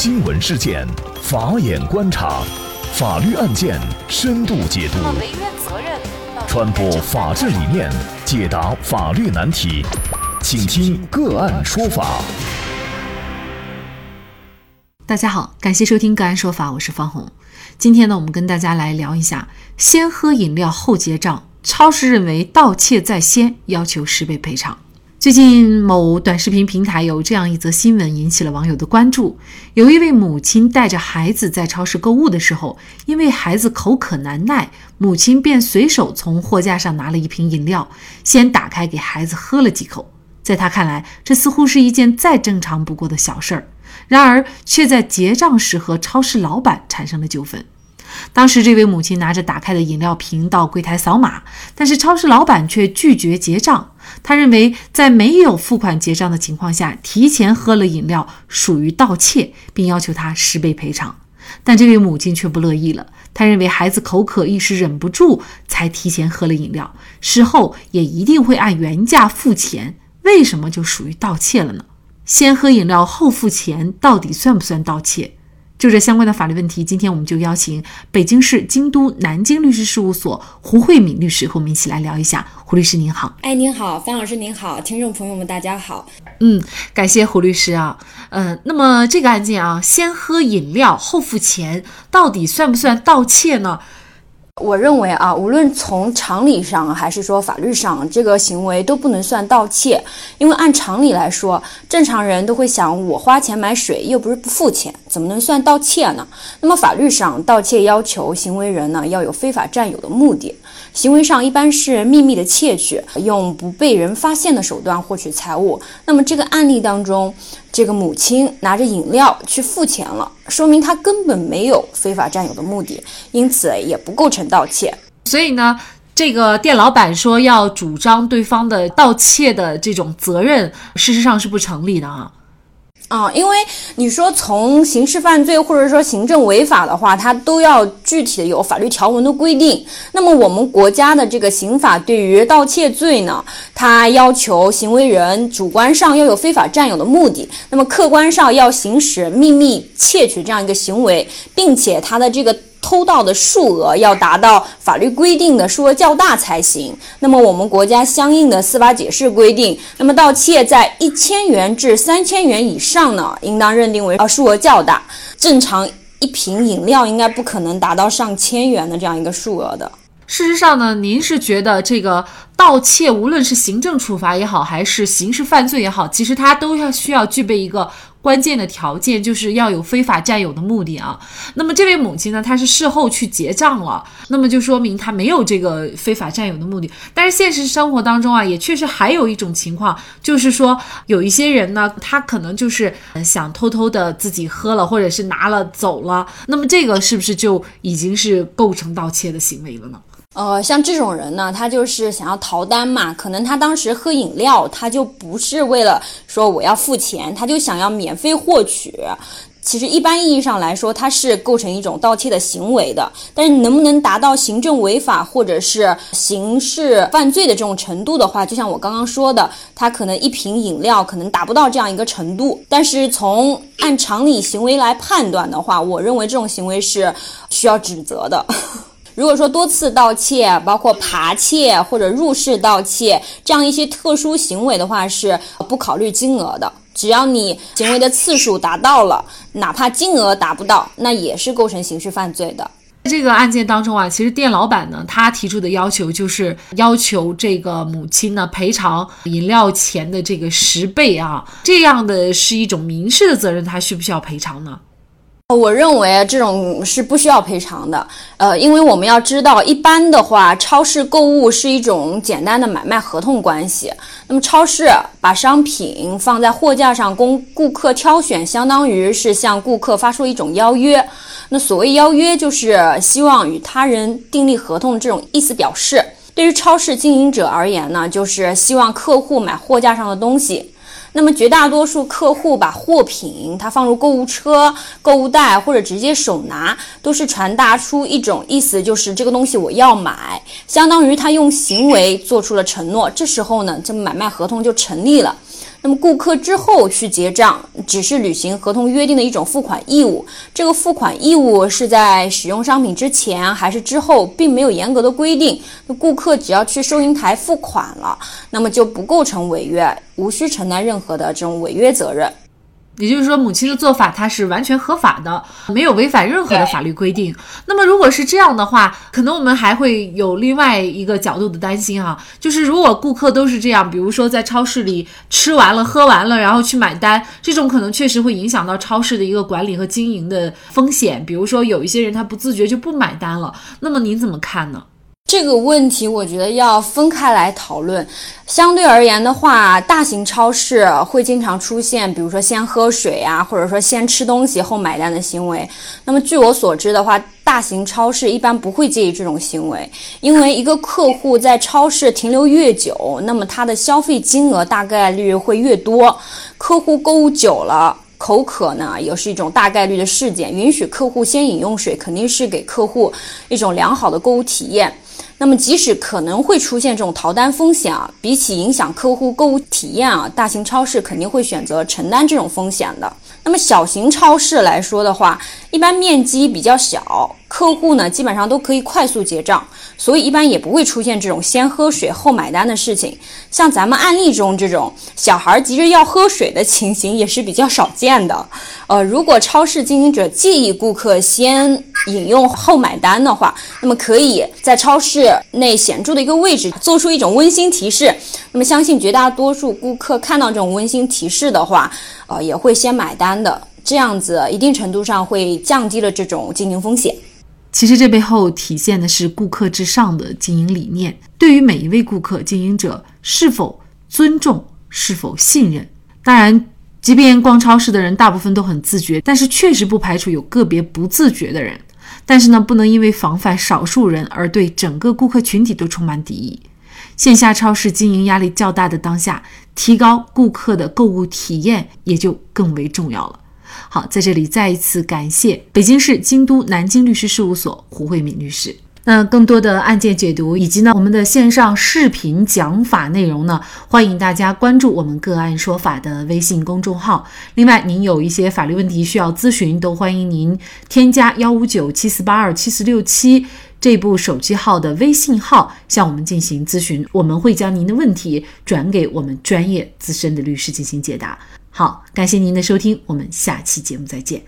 新闻事件，法眼观察，法律案件深度解读，传播法治理念，解答法律难题，请听个案说法。大家好，感谢收听个案说法，我是方红。今天呢，我们跟大家来聊一下：先喝饮料后结账，超市认为盗窃在先，要求十倍赔偿。最近某短视频平台有这样一则新闻引起了网友的关注。有一位母亲带着孩子在超市购物的时候，因为孩子口渴难耐，母亲便随手从货架上拿了一瓶饮料，先打开给孩子喝了几口。在他看来，这似乎是一件再正常不过的小事儿，然而却在结账时和超市老板产生了纠纷。当时，这位母亲拿着打开的饮料瓶到柜台扫码，但是超市老板却拒绝结账。他认为，在没有付款结账的情况下提前喝了饮料属于盗窃，并要求他十倍赔偿。但这位母亲却不乐意了，她认为孩子口渴一时忍不住才提前喝了饮料，事后也一定会按原价付钱。为什么就属于盗窃了呢？先喝饮料后付钱，到底算不算盗窃？就这相关的法律问题，今天我们就邀请北京市京都南京律师事务所胡慧敏律师和我们一起来聊一下。胡律师您好，哎，您好，方老师您好，听众朋友们大家好。嗯，感谢胡律师啊。嗯，那么这个案件啊，先喝饮料后付钱，到底算不算盗窃呢？我认为啊，无论从常理上还是说法律上，这个行为都不能算盗窃。因为按常理来说，正常人都会想，我花钱买水又不是不付钱，怎么能算盗窃呢？那么法律上，盗窃要求行为人呢要有非法占有的目的。行为上一般是秘密的窃取，用不被人发现的手段获取财物。那么这个案例当中，这个母亲拿着饮料去付钱了，说明她根本没有非法占有的目的，因此也不构成盗窃。所以呢，这个店老板说要主张对方的盗窃的这种责任，事实上是不成立的啊。啊，因为你说从刑事犯罪或者说行政违法的话，它都要具体的有法律条文的规定。那么我们国家的这个刑法对于盗窃罪呢，它要求行为人主观上要有非法占有的目的，那么客观上要行使秘密窃取这样一个行为，并且它的这个。偷盗的数额要达到法律规定的数额较大才行。那么我们国家相应的司法解释规定，那么盗窃在一千元至三千元以上呢，应当认定为啊数额较大。正常一瓶饮料应该不可能达到上千元的这样一个数额的。事实上呢，您是觉得这个盗窃无论是行政处罚也好，还是刑事犯罪也好，其实它都要需要具备一个。关键的条件就是要有非法占有的目的啊。那么这位母亲呢，她是事后去结账了，那么就说明她没有这个非法占有的目的。但是现实生活当中啊，也确实还有一种情况，就是说有一些人呢，他可能就是想偷偷的自己喝了，或者是拿了走了。那么这个是不是就已经是构成盗窃的行为了呢？呃，像这种人呢，他就是想要逃单嘛，可能他当时喝饮料，他就不是为了说我要付钱，他就想要免费获取。其实一般意义上来说，他是构成一种盗窃的行为的。但是能不能达到行政违法或者是刑事犯罪的这种程度的话，就像我刚刚说的，他可能一瓶饮料可能达不到这样一个程度。但是从按常理行为来判断的话，我认为这种行为是需要指责的。如果说多次盗窃，包括扒窃或者入室盗窃这样一些特殊行为的话，是不考虑金额的。只要你行为的次数达到了，哪怕金额达不到，那也是构成刑事犯罪的。这个案件当中啊，其实店老板呢，他提出的要求就是要求这个母亲呢赔偿饮料钱的这个十倍啊，这样的是一种民事的责任，他需不需要赔偿呢？我认为这种是不需要赔偿的，呃，因为我们要知道，一般的话，超市购物是一种简单的买卖合同关系。那么，超市把商品放在货架上供顾客挑选，相当于是向顾客发出一种邀约。那所谓邀约，就是希望与他人订立合同这种意思表示。对于超市经营者而言呢，就是希望客户买货架上的东西。那么绝大多数客户把货品他放入购物车、购物袋或者直接手拿，都是传达出一种意思，就是这个东西我要买，相当于他用行为做出了承诺。这时候呢，这买卖合同就成立了。那么顾客之后去结账，只是履行合同约定的一种付款义务。这个付款义务是在使用商品之前还是之后，并没有严格的规定。那顾客只要去收银台付款了，那么就不构成违约，无需承担任何的这种违约责任。也就是说，母亲的做法它是完全合法的，没有违反任何的法律规定。那么，如果是这样的话，可能我们还会有另外一个角度的担心哈，就是如果顾客都是这样，比如说在超市里吃完了、喝完了，然后去买单，这种可能确实会影响到超市的一个管理和经营的风险。比如说，有一些人他不自觉就不买单了，那么您怎么看呢？这个问题我觉得要分开来讨论。相对而言的话，大型超市会经常出现，比如说先喝水啊，或者说先吃东西后买单的行为。那么据我所知的话，大型超市一般不会介意这种行为，因为一个客户在超市停留越久，那么他的消费金额大概率会越多。客户购物久了，口渴呢也是一种大概率的事件。允许客户先饮用水，肯定是给客户一种良好的购物体验。那么，即使可能会出现这种逃单风险啊，比起影响客户购物体验啊，大型超市肯定会选择承担这种风险的。那么，小型超市来说的话，一般面积比较小。客户呢，基本上都可以快速结账，所以一般也不会出现这种先喝水后买单的事情。像咱们案例中这种小孩急着要喝水的情形也是比较少见的。呃，如果超市经营者建议顾客先饮用后买单的话，那么可以在超市内显著的一个位置做出一种温馨提示。那么相信绝大多数顾客看到这种温馨提示的话，呃，也会先买单的。这样子一定程度上会降低了这种经营风险。其实这背后体现的是顾客至上的经营理念，对于每一位顾客，经营者是否尊重，是否信任。当然，即便逛超市的人大部分都很自觉，但是确实不排除有个别不自觉的人。但是呢，不能因为防范少数人而对整个顾客群体都充满敌意。线下超市经营压力较大的当下，提高顾客的购物体验也就更为重要了。好，在这里再一次感谢北京市京都南京律师事务所胡慧敏律师。那更多的案件解读以及呢我们的线上视频讲法内容呢，欢迎大家关注我们个案说法的微信公众号。另外，您有一些法律问题需要咨询，都欢迎您添加幺五九七四八二七四六七这部手机号的微信号向我们进行咨询，我们会将您的问题转给我们专业资深的律师进行解答。好，感谢您的收听，我们下期节目再见。